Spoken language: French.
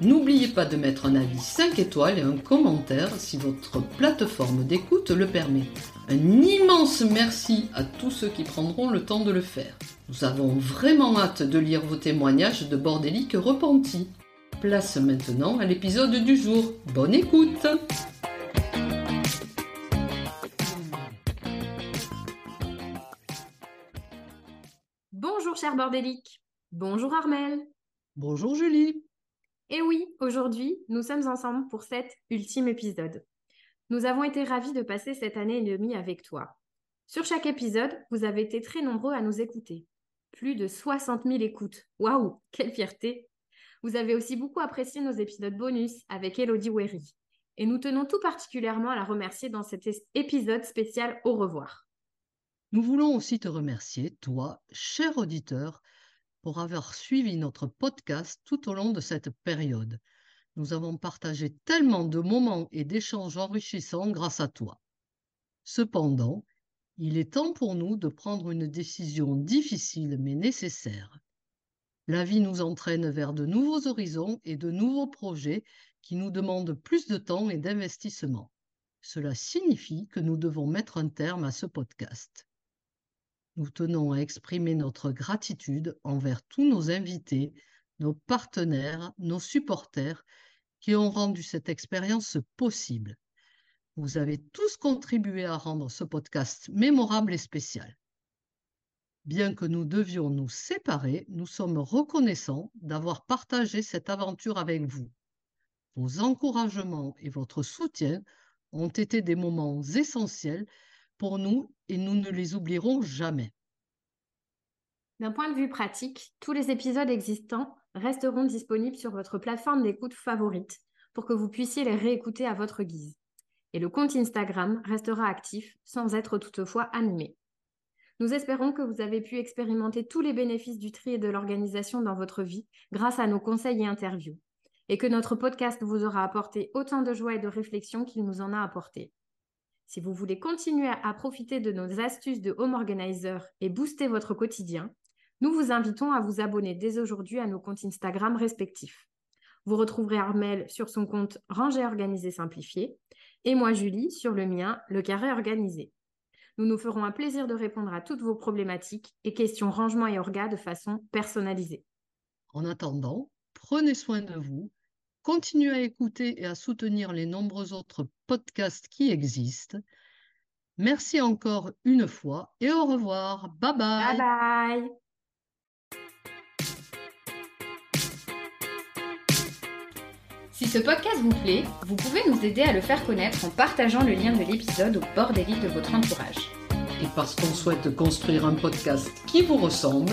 n'oubliez pas de mettre un avis 5 étoiles et un commentaire si votre plateforme d'écoute le permet. Un immense merci à tous ceux qui prendront le temps de le faire. Nous avons vraiment hâte de lire vos témoignages de bordéliques repentis. Place maintenant à l'épisode du jour. Bonne écoute Bonjour cher bordélique Bonjour Armel Bonjour Julie Et oui, aujourd'hui, nous sommes ensemble pour cet ultime épisode. Nous avons été ravis de passer cette année et demie avec toi. Sur chaque épisode, vous avez été très nombreux à nous écouter. Plus de 60 000 écoutes. Waouh, quelle fierté Vous avez aussi beaucoup apprécié nos épisodes bonus avec Elodie Wery. Et nous tenons tout particulièrement à la remercier dans cet épisode spécial Au revoir. Nous voulons aussi te remercier, toi, cher auditeur, pour avoir suivi notre podcast tout au long de cette période. Nous avons partagé tellement de moments et d'échanges enrichissants grâce à toi. Cependant, il est temps pour nous de prendre une décision difficile mais nécessaire. La vie nous entraîne vers de nouveaux horizons et de nouveaux projets qui nous demandent plus de temps et d'investissement. Cela signifie que nous devons mettre un terme à ce podcast. Nous tenons à exprimer notre gratitude envers tous nos invités, nos partenaires, nos supporters qui ont rendu cette expérience possible. Vous avez tous contribué à rendre ce podcast mémorable et spécial. Bien que nous devions nous séparer, nous sommes reconnaissants d'avoir partagé cette aventure avec vous. Vos encouragements et votre soutien ont été des moments essentiels pour nous et nous ne les oublierons jamais. D'un point de vue pratique, tous les épisodes existants resteront disponibles sur votre plateforme d'écoute favorite pour que vous puissiez les réécouter à votre guise. Et le compte Instagram restera actif sans être toutefois animé. Nous espérons que vous avez pu expérimenter tous les bénéfices du tri et de l'organisation dans votre vie grâce à nos conseils et interviews, et que notre podcast vous aura apporté autant de joie et de réflexion qu'il nous en a apporté. Si vous voulez continuer à profiter de nos astuces de Home Organizer et booster votre quotidien, nous vous invitons à vous abonner dès aujourd'hui à nos comptes Instagram respectifs. Vous retrouverez Armel sur son compte Ranger Organisé Simplifié et moi Julie sur le mien, le Carré Organisé. Nous nous ferons un plaisir de répondre à toutes vos problématiques et questions rangement et orga de façon personnalisée. En attendant, prenez soin de vous, continuez à écouter et à soutenir les nombreux autres podcasts qui existent. Merci encore une fois et au revoir. Bye bye. Bye bye. Si ce podcast vous plaît, vous pouvez nous aider à le faire connaître en partageant le lien de l'épisode au bord des livres de votre entourage. Et parce qu'on souhaite construire un podcast qui vous ressemble,